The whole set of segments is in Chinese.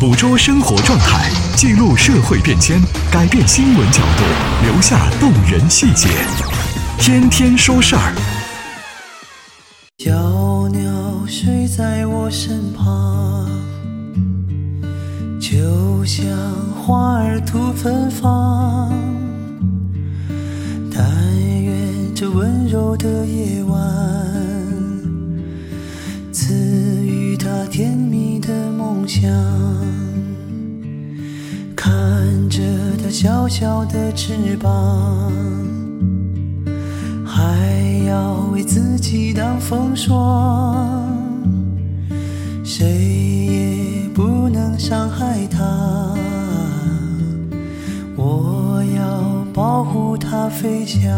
捕捉生活状态，记录社会变迁，改变新闻角度，留下动人细节。天天说事儿。小鸟睡在我身旁，就像花儿吐芬芳。但愿这温柔的夜晚，赐予他甜想。看着它小小的翅膀，还要为自己挡风霜，谁也不能伤害它。我要保护它飞翔。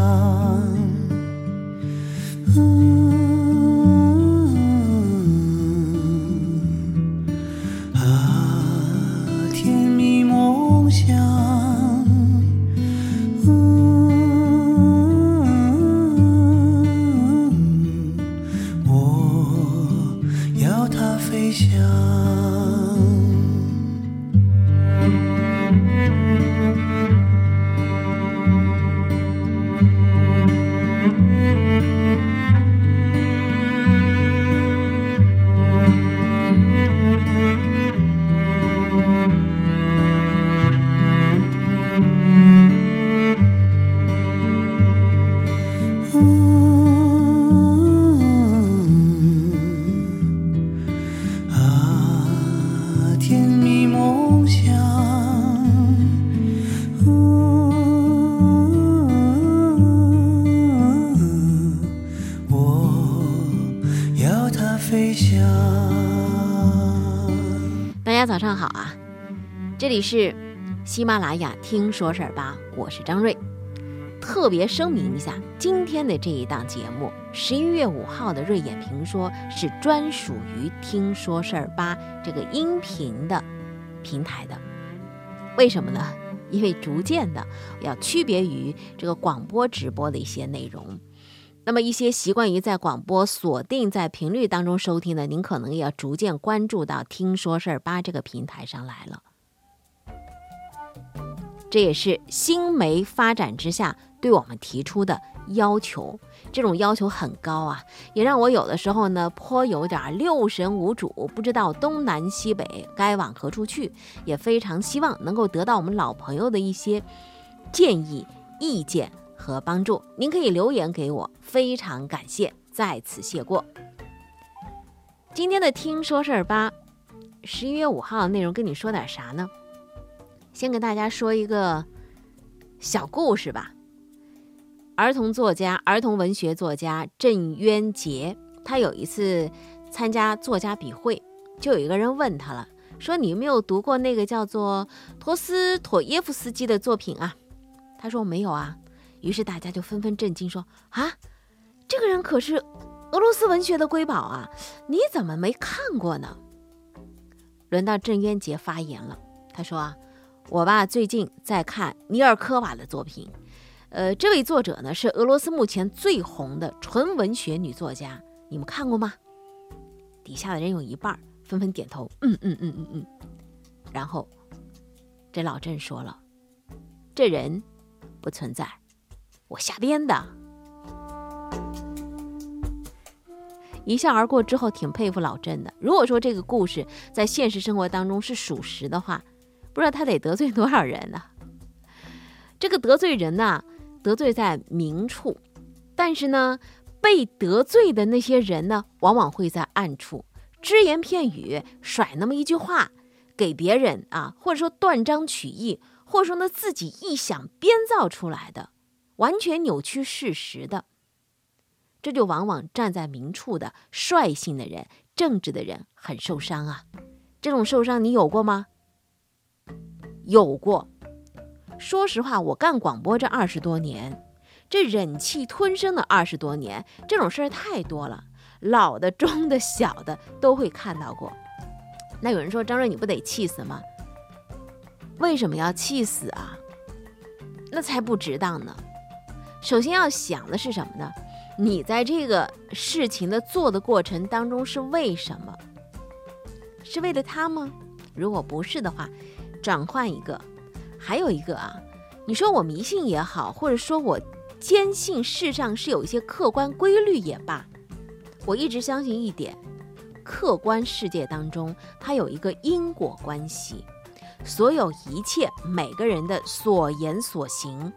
啊啊，甜蜜梦想。大家早上好啊！这里是喜马拉雅听说事儿吧，我是张瑞。特别声明一下，今天的这一档节目，十一月五号的《瑞眼评说》是专属于听说事儿吧这个音频的平台的。为什么呢？因为逐渐的要区别于这个广播直播的一些内容。那么一些习惯于在广播锁定在频率当中收听的，您可能也要逐渐关注到“听说事儿吧”这个平台上来了。这也是新媒发展之下对我们提出的要求，这种要求很高啊，也让我有的时候呢颇有点六神无主，不知道东南西北该往何处去，也非常希望能够得到我们老朋友的一些建议、意见和帮助。您可以留言给我，非常感谢，在此谢过。今天的听说事儿吧，十一月五号的内容跟你说点啥呢？先给大家说一个小故事吧。儿童作家、儿童文学作家郑渊洁，他有一次参加作家笔会，就有一个人问他了，说你有没有读过那个叫做陀思妥耶夫斯基的作品啊？他说没有啊。于是大家就纷纷震惊说啊，这个人可是俄罗斯文学的瑰宝啊，你怎么没看过呢？轮到郑渊洁发言了，他说啊。我吧，最近在看尼尔科瓦的作品，呃，这位作者呢是俄罗斯目前最红的纯文学女作家，你们看过吗？底下的人有一半纷纷点头，嗯嗯嗯嗯嗯。然后这老郑说了，这人不存在，我瞎编的。一笑而过之后，挺佩服老郑的。如果说这个故事在现实生活当中是属实的话，不知道他得得罪多少人呢？这个得罪人呢，得罪在明处，但是呢，被得罪的那些人呢，往往会在暗处，只言片语，甩那么一句话给别人啊，或者说断章取义，或者说呢自己臆想编造出来的，完全扭曲事实的，这就往往站在明处的率性的人、正直的人很受伤啊。这种受伤你有过吗？有过，说实话，我干广播这二十多年，这忍气吞声的二十多年，这种事儿太多了，老的、中的、小的都会看到过。那有人说张瑞，你不得气死吗？为什么要气死啊？那才不值当呢。首先要想的是什么呢？你在这个事情的做的过程当中是为什么？是为了他吗？如果不是的话，转换一个。还有一个啊，你说我迷信也好，或者说我坚信世上是有一些客观规律也罢，我一直相信一点：客观世界当中它有一个因果关系，所有一切每个人的所言所行，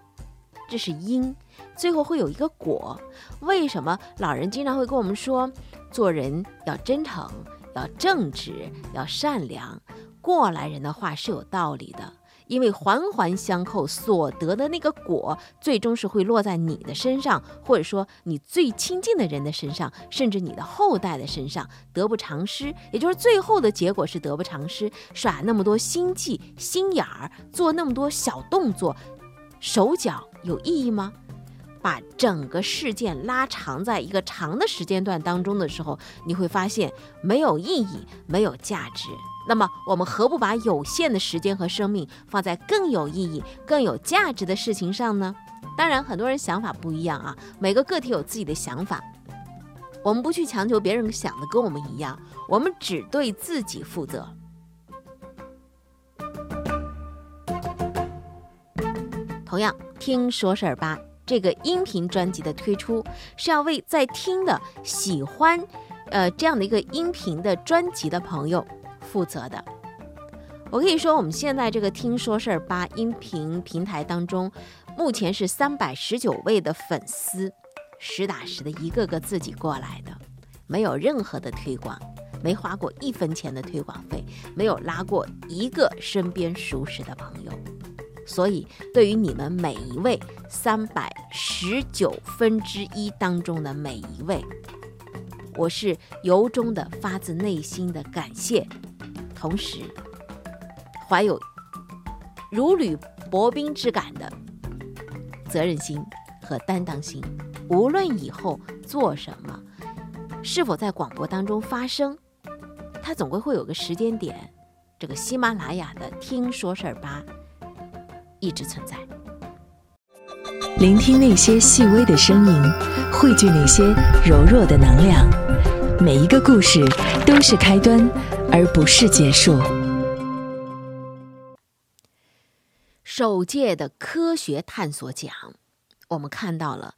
这是因，最后会有一个果。为什么老人经常会跟我们说，做人要真诚，要正直，要善良？过来人的话是有道理的。因为环环相扣，所得的那个果，最终是会落在你的身上，或者说你最亲近的人的身上，甚至你的后代的身上，得不偿失。也就是最后的结果是得不偿失。耍那么多心计、心眼儿，做那么多小动作，手脚有意义吗？把整个事件拉长在一个长的时间段当中的时候，你会发现没有意义，没有价值。那么，我们何不把有限的时间和生命放在更有意义、更有价值的事情上呢？当然，很多人想法不一样啊，每个个体有自己的想法。我们不去强求别人想的跟我们一样，我们只对自己负责。同样，听说事儿吧这个音频专辑的推出，是要为在听的喜欢，呃，这样的一个音频的专辑的朋友。负责的，我可以说，我们现在这个听说事儿吧音频平台当中，目前是三百十九位的粉丝，实打实的一个个自己过来的，没有任何的推广，没花过一分钱的推广费，没有拉过一个身边熟识的朋友，所以对于你们每一位三百十九分之一当中的每一位，我是由衷的发自内心的感谢。同时，怀有如履薄冰之感的责任心和担当心。无论以后做什么，是否在广播当中发声，它总归会有个时间点。这个喜马拉雅的听说事儿吧，一直存在。聆听那些细微的声音，汇聚那些柔弱的能量。每一个故事都是开端。而不是结束。首届的科学探索奖，我们看到了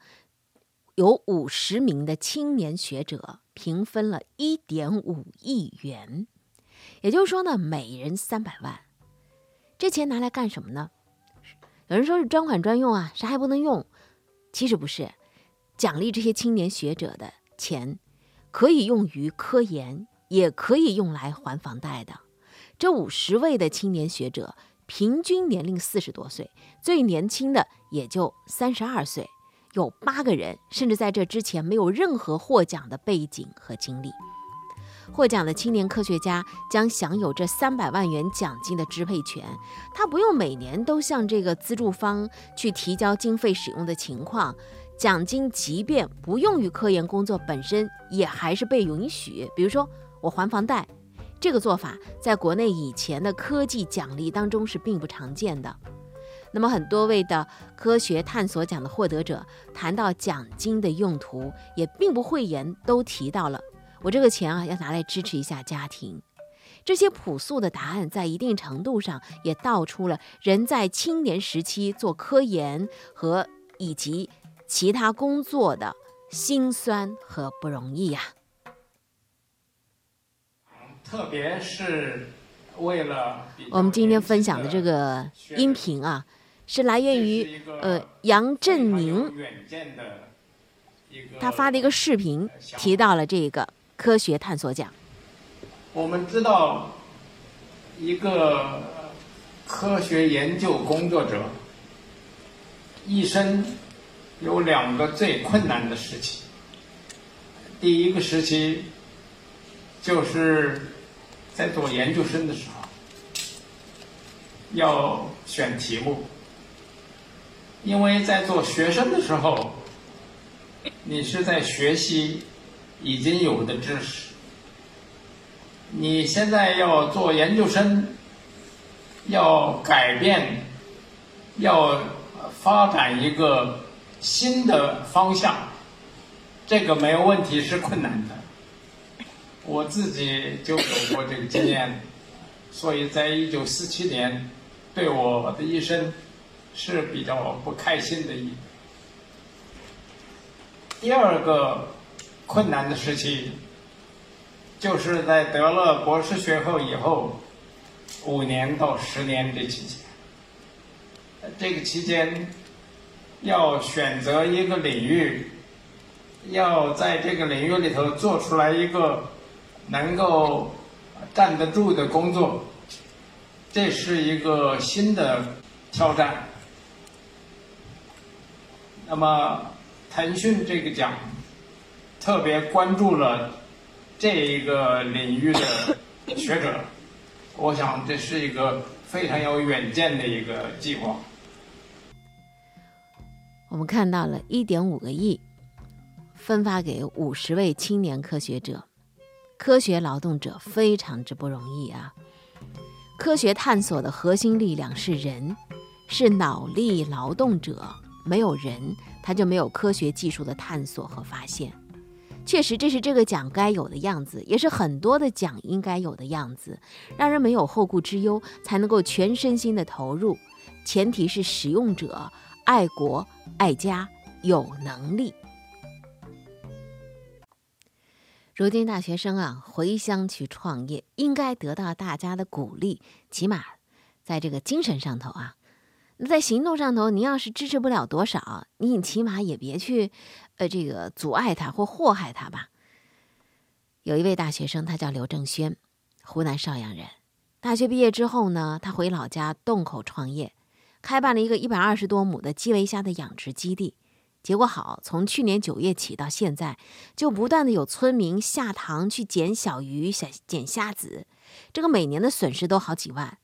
有五十名的青年学者平分了一点五亿元，也就是说呢，每人三百万。这钱拿来干什么呢？有人说是专款专用啊，啥也不能用。其实不是，奖励这些青年学者的钱可以用于科研。也可以用来还房贷的。这五十位的青年学者，平均年龄四十多岁，最年轻的也就三十二岁。有八个人甚至在这之前没有任何获奖的背景和经历。获奖的青年科学家将享有这三百万元奖金的支配权，他不用每年都向这个资助方去提交经费使用的情况。奖金即便不用于科研工作本身，也还是被允许。比如说。我还房贷，这个做法在国内以前的科技奖励当中是并不常见的。那么，很多位的科学探索奖的获得者谈到奖金的用途，也并不讳言，都提到了我这个钱啊，要拿来支持一下家庭。这些朴素的答案，在一定程度上也道出了人在青年时期做科研和以及其他工作的辛酸和不容易呀。特别是为了我们今天分享的这个音频啊，是来源于呃杨振宁，他发的一个视频，提到了这个科学探索奖。我们知道，一个科学研究工作者一生有两个最困难的时期，第一个时期就是。在做研究生的时候，要选题目，因为在做学生的时候，你是在学习已经有的知识，你现在要做研究生，要改变，要发展一个新的方向，这个没有问题，是困难的。我自己就有过这个经验，所以在一九四七年，对我的一生是比较不开心的一。第二个困难的时期，就是在得了博士学位以后五年到十年这期间。这个期间，要选择一个领域，要在这个领域里头做出来一个能够站得住的工作，这是一个新的挑战。那么，腾讯这个奖特别关注了这一个领域的学者，我想这是一个非常有远见的一个计划。我们看到了1.5个亿分发给50位青年科学者，科学劳动者非常之不容易啊！科学探索的核心力量是人，是脑力劳动者，没有人，他就没有科学技术的探索和发现。确实，这是这个奖该有的样子，也是很多的奖应该有的样子，让人没有后顾之忧，才能够全身心的投入。前提是使用者。爱国爱家有能力。如今大学生啊，回乡去创业，应该得到大家的鼓励，起码在这个精神上头啊。那在行动上头，您要是支持不了多少，你起码也别去，呃，这个阻碍他或祸害他吧。有一位大学生，他叫刘正轩，湖南邵阳人。大学毕业之后呢，他回老家洞口创业。开办了一个一百二十多亩的基围虾的养殖基地，结果好，从去年九月起到现在，就不断的有村民下塘去捡小鱼、捡捡虾子，这个每年的损失都好几万，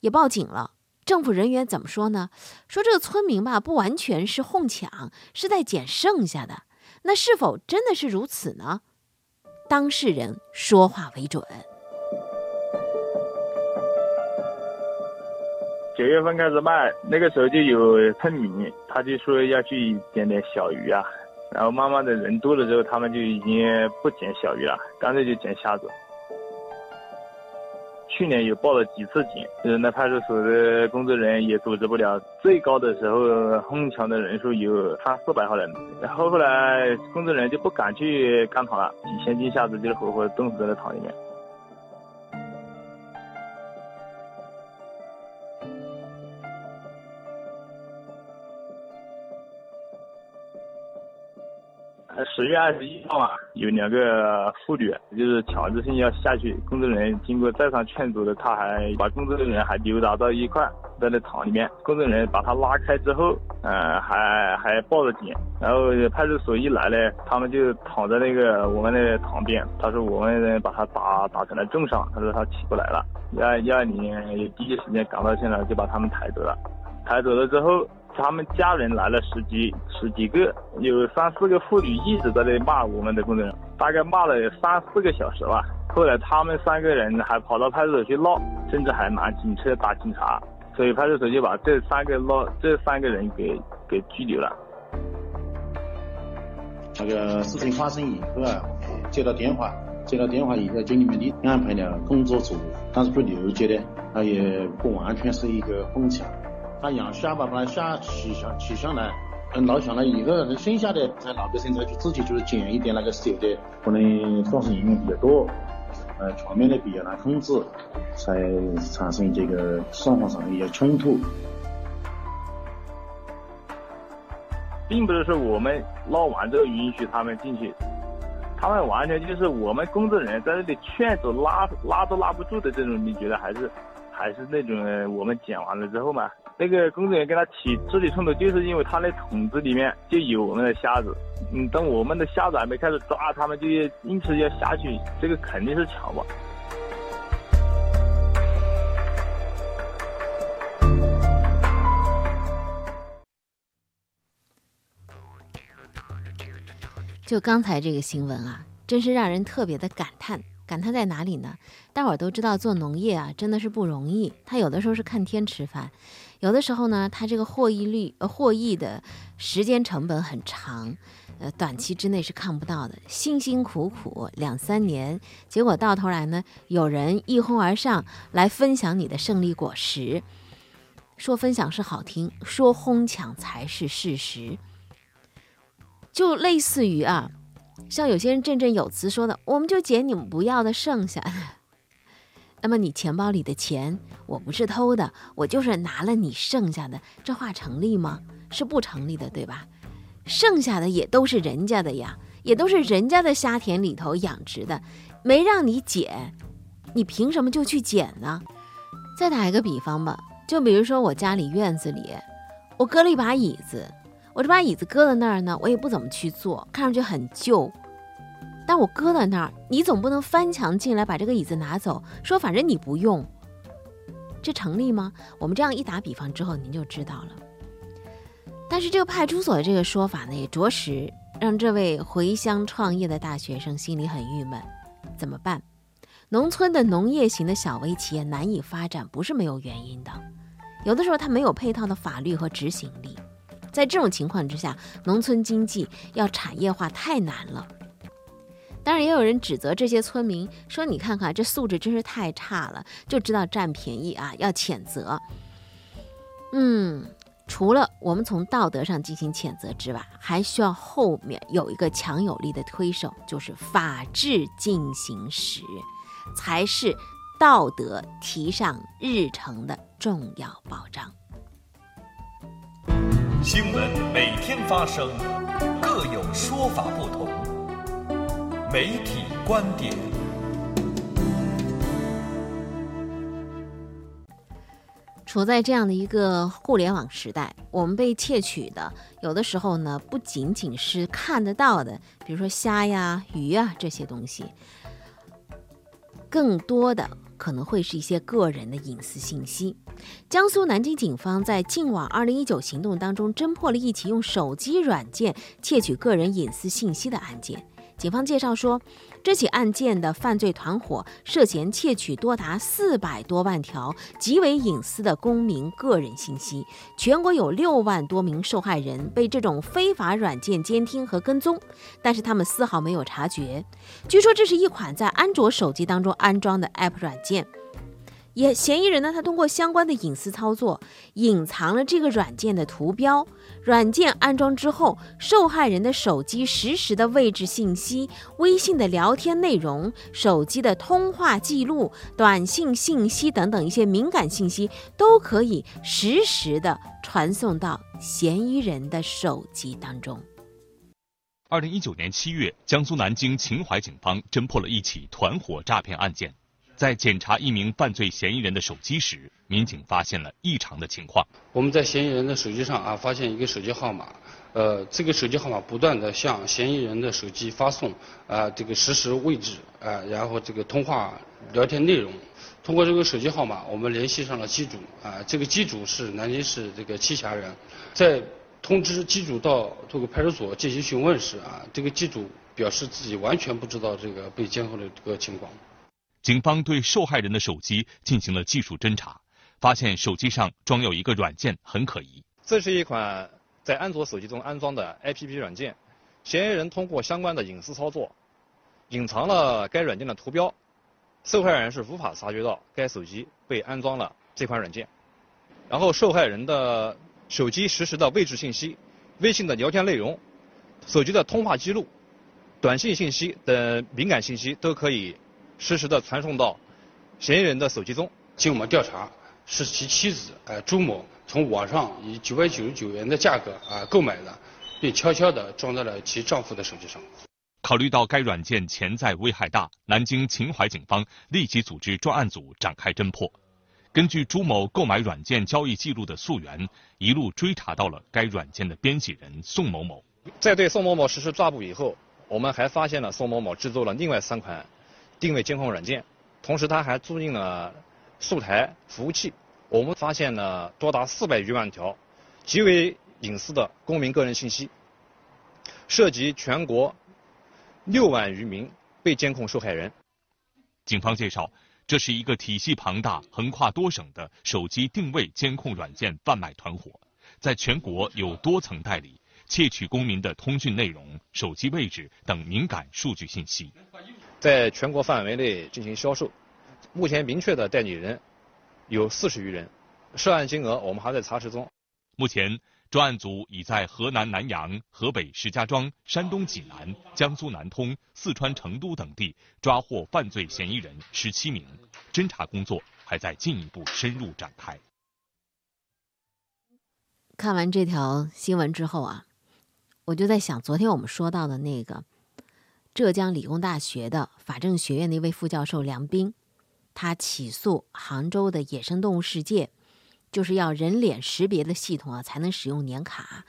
也报警了。政府人员怎么说呢？说这个村民吧，不完全是哄抢，是在捡剩下的。那是否真的是如此呢？当事人说话为准。九月份开始卖，那个时候就有村民，他就说要去捡点小鱼啊，然后慢慢的人多了之后，他们就已经不捡小鱼了，干脆就捡虾子。去年有报了几次警，就是那派出所的工作人员也组织不了，最高的时候哄抢的人数有三四百号人，然后后来工作人员就不敢去干塘了，几千斤虾子就活活冻死在塘里面。十月二十一号啊，有两个妇女就是强制性要下去，工作人员经过再三劝阻的，他还把工作人员还扭打到一块，在那塘里面，工作人员把他拉开之后，嗯，还还报了警，然后派出所一来呢，他们就躺在那个我们的塘边，他说我们把他打打成了重伤，他说他起不来了，幺幺二零第一时间赶到现场就把他们抬走了，抬走了之后。他们家人来了十几十几个，有三四个妇女一直在那骂我们的工作人员，大概骂了三四个小时吧。后来他们三个人还跑到派出所去闹，甚至还拿警车打警察，所以派出所就把这三个闹这三个人给给拘留了。那个事情发生以后啊，接到电话，接到电话以后，经理们的安排了工作组，但是不了解的，他也不完全是一个哄抢。他养虾吧，把他虾取下取上来，嗯，捞上来以后，剩下的在老百姓再去自己就是捡一点那个小的，可能算是营养比较多，呃，全面的比较难控制，才产生这个双方上的一些冲突。并不是说我们捞完之后允许他们进去，他们完全就是我们工作人员在这里劝阻拉拉都拉不住的这种，你觉得还是还是那种我们捡完了之后嘛？那个工作人员跟他起肢体冲突，就是因为他那桶子里面就有我们的虾子。嗯，等我们的虾子还没开始抓，他们就硬是要下去，这个肯定是抢吧。就刚才这个新闻啊，真是让人特别的感叹。感叹在哪里呢？大伙儿都知道，做农业啊，真的是不容易。他有的时候是看天吃饭。有的时候呢，它这个获益率、呃获益的时间成本很长，呃，短期之内是看不到的，辛辛苦苦两三年，结果到头来呢，有人一哄而上来分享你的胜利果实。说分享是好听，说哄抢才是事实。就类似于啊，像有些人振振有词说的，我们就捡你们不要的剩下的。那么你钱包里的钱，我不是偷的，我就是拿了你剩下的，这话成立吗？是不成立的，对吧？剩下的也都是人家的呀，也都是人家的虾田里头养殖的，没让你捡，你凭什么就去捡呢？再打一个比方吧，就比如说我家里院子里，我搁了一把椅子，我这把椅子搁在那儿呢，我也不怎么去坐，看上去很旧，但我搁在那儿，你总不能翻墙进来把这个椅子拿走，说反正你不用，这成立吗？我们这样一打比方之后，您就知道了。但是这个派出所的这个说法呢，也着实让这位回乡创业的大学生心里很郁闷。怎么办？农村的农业型的小微企业难以发展，不是没有原因的。有的时候它没有配套的法律和执行力，在这种情况之下，农村经济要产业化太难了。当然，也有人指责这些村民说：“你看看这素质真是太差了，就知道占便宜啊，要谴责。”嗯。除了我们从道德上进行谴责之外，还需要后面有一个强有力的推手，就是法治进行时，才是道德提上日程的重要保障。新闻每天发生，各有说法不同，媒体观点。处在这样的一个互联网时代，我们被窃取的有的时候呢，不仅仅是看得到的，比如说虾呀、鱼啊这些东西，更多的可能会是一些个人的隐私信息。江苏南京警方在“净网二零一九”行动当中，侦破了一起用手机软件窃取个人隐私信息的案件。警方介绍说。这起案件的犯罪团伙涉嫌窃取多达四百多万条极为隐私的公民个人信息，全国有六万多名受害人被这种非法软件监听和跟踪，但是他们丝毫没有察觉。据说这是一款在安卓手机当中安装的 App 软件。也嫌疑人呢，他通过相关的隐私操作，隐藏了这个软件的图标。软件安装之后，受害人的手机实时的位置信息、微信的聊天内容、手机的通话记录、短信信息等等一些敏感信息，都可以实时的传送到嫌疑人的手机当中。二零一九年七月，江苏南京秦淮警方侦破了一起团伙诈骗案件。在检查一名犯罪嫌疑人的手机时，民警发现了异常的情况。我们在嫌疑人的手机上啊，发现一个手机号码，呃，这个手机号码不断的向嫌疑人的手机发送啊这个实时位置啊，然后这个通话聊天内容。通过这个手机号码，我们联系上了机主啊，这个机主是南京市这个栖霞人。在通知机主到这个派出所进行询问时啊，这个机主表示自己完全不知道这个被监控的这个情况。警方对受害人的手机进行了技术侦查，发现手机上装有一个软件很可疑。这是一款在安卓手机中安装的 APP 软件，嫌疑人通过相关的隐私操作，隐藏了该软件的图标，受害人是无法察觉到该手机被安装了这款软件。然后受害人的手机实时的位置信息、微信的聊天内容、手机的通话记录、短信信息等敏感信息都可以。实时的传送到嫌疑人的手机中。经我们调查，是其妻子呃朱某从网上以九百九十九元的价格啊购买的，并悄悄地装在了其丈夫的手机上。考虑到该软件潜在危害大，南京秦淮警方立即组织专案组展开侦破。根据朱某购买软件交易记录的溯源，一路追查到了该软件的编辑人宋某某。在对宋某某实施抓捕以后，我们还发现了宋某某制作了另外三款。定位监控软件，同时他还租赁了数台服务器。我们发现了多达四百余万条极为隐私的公民个人信息，涉及全国六万余名被监控受害人。警方介绍，这是一个体系庞大、横跨多省的手机定位监控软件贩卖团伙，在全国有多层代理。窃取公民的通讯内容、手机位置等敏感数据信息，在全国范围内进行销售。目前明确的代理人有四十余人，涉案金额我们还在查实中。目前。专案组已在河南南阳、河北石家庄、山东济南、江苏南通、四川成都等地抓获犯罪嫌疑人十七名，侦查工作还在进一步深入展开。看完这条新闻之后啊，我就在想，昨天我们说到的那个浙江理工大学的法政学院的一位副教授梁斌，他起诉杭州的野生动物世界。就是要人脸识别的系统啊，才能使用年卡。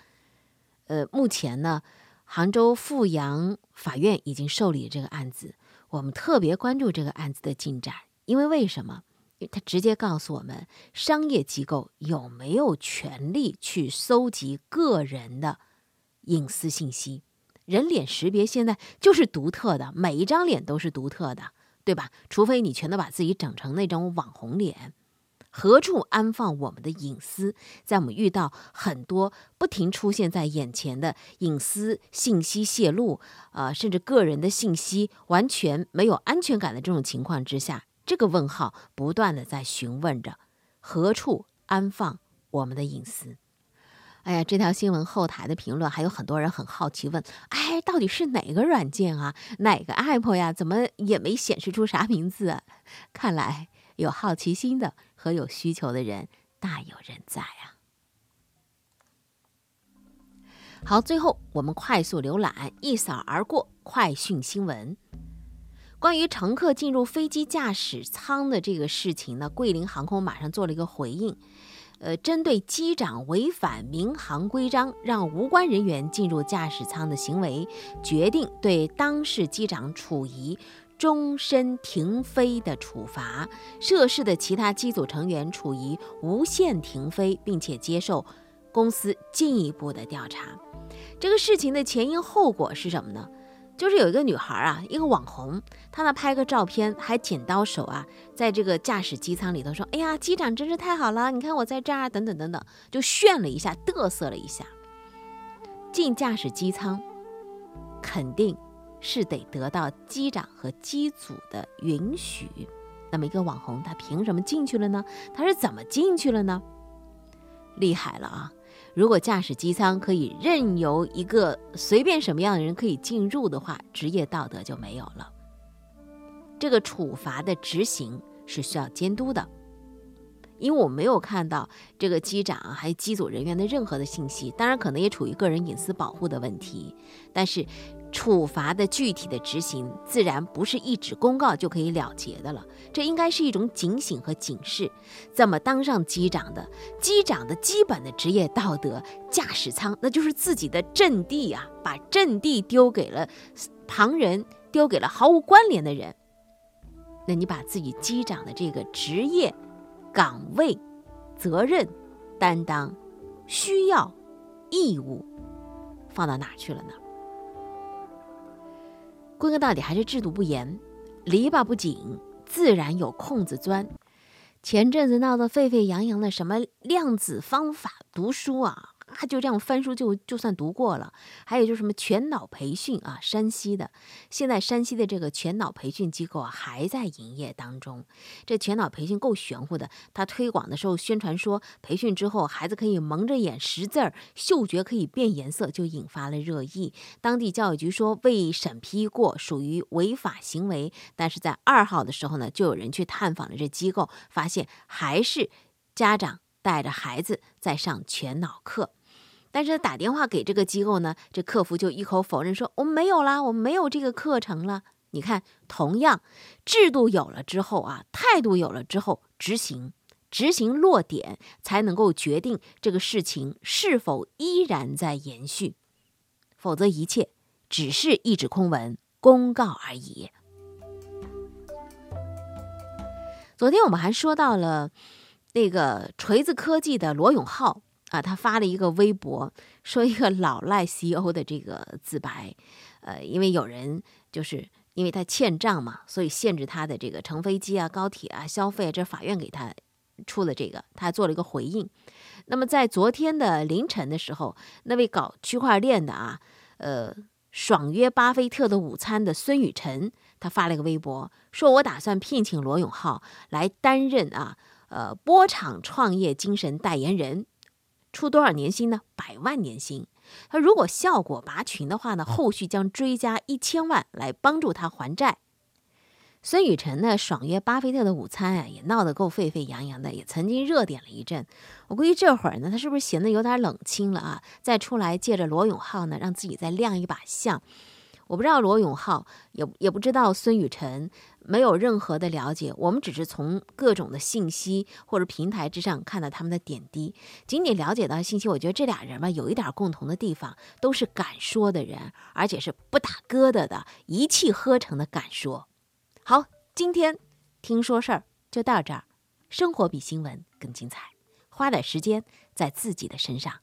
呃，目前呢，杭州富阳法院已经受理这个案子。我们特别关注这个案子的进展，因为为什么？因为他直接告诉我们，商业机构有没有权利去搜集个人的隐私信息？人脸识别现在就是独特的，每一张脸都是独特的，对吧？除非你全都把自己整成那种网红脸。何处安放我们的隐私？在我们遇到很多不停出现在眼前的隐私信息泄露，呃，甚至个人的信息完全没有安全感的这种情况之下，这个问号不断的在询问着：何处安放我们的隐私？哎呀，这条新闻后台的评论还有很多人很好奇，问：哎，到底是哪个软件啊？哪个 app 呀？怎么也没显示出啥名字？看来有好奇心的。和有需求的人大有人在啊！好，最后我们快速浏览，一扫而过快讯新闻。关于乘客进入飞机驾驶舱的这个事情呢，桂林航空马上做了一个回应。呃，针对机长违反民航规章让无关人员进入驾驶舱的行为，决定对当事机长处以。终身停飞的处罚，涉事的其他机组成员处于无限停飞，并且接受公司进一步的调查。这个事情的前因后果是什么呢？就是有一个女孩啊，一个网红，她呢拍个照片，还剪刀手啊，在这个驾驶机舱里头说：“哎呀，机长真是太好了，你看我在这儿，等等等等，就炫了一下，嘚瑟了一下。”进驾驶机舱，肯定。是得得到机长和机组的允许。那么一个网红，他凭什么进去了呢？他是怎么进去了呢？厉害了啊！如果驾驶机舱可以任由一个随便什么样的人可以进入的话，职业道德就没有了。这个处罚的执行是需要监督的，因为我没有看到这个机长还有机组人员的任何的信息，当然可能也处于个人隐私保护的问题，但是。处罚的具体的执行，自然不是一纸公告就可以了结的了。这应该是一种警醒和警示。怎么当上机长的？机长的基本的职业道德，驾驶舱那就是自己的阵地啊！把阵地丢给了旁人，丢给了毫无关联的人。那你把自己机长的这个职业岗位、责任、担当、需要、义务，放到哪去了呢？归根到底还是制度不严，篱笆不紧，自然有空子钻。前阵子闹得沸沸扬扬的什么量子方法读书啊？他就这样翻书就就算读过了，还有就是什么全脑培训啊，山西的，现在山西的这个全脑培训机构啊还在营业当中。这全脑培训够玄乎的，他推广的时候宣传说，培训之后孩子可以蒙着眼识字儿，嗅觉可以变颜色，就引发了热议。当地教育局说未审批过，属于违法行为。但是在二号的时候呢，就有人去探访了这机构，发现还是家长带着孩子在上全脑课。但是打电话给这个机构呢，这客服就一口否认说我们没有啦，我们没有这个课程了。你看，同样制度有了之后啊，态度有了之后，执行执行落点才能够决定这个事情是否依然在延续，否则一切只是一纸空文公告而已。昨天我们还说到了那个锤子科技的罗永浩。啊，他发了一个微博，说一个老赖 CEO 的这个自白，呃，因为有人就是因为他欠账嘛，所以限制他的这个乘飞机啊、高铁啊消费，啊这法院给他出了这个，他做了一个回应。那么在昨天的凌晨的时候，那位搞区块链的啊，呃，爽约巴菲特的午餐的孙雨晨，他发了一个微博，说我打算聘请罗永浩来担任啊，呃，波场创业精神代言人，出多少年薪呢？百万年薪。他如果效果拔群的话呢，后续将追加一千万来帮助他还债。孙雨辰呢，爽约巴菲特的午餐啊，也闹得够沸沸扬扬的，也曾经热点了一阵。我估计这会儿呢，他是不是闲得有点冷清了啊？再出来借着罗永浩呢，让自己再亮一把相。我不知道罗永浩，也也不知道孙雨晨，没有任何的了解。我们只是从各种的信息或者平台之上看到他们的点滴。仅仅了解到信息，我觉得这俩人吧，有一点共同的地方，都是敢说的人，而且是不打疙瘩的，一气呵成的敢说。好，今天听说事儿就到这儿。生活比新闻更精彩，花点时间在自己的身上。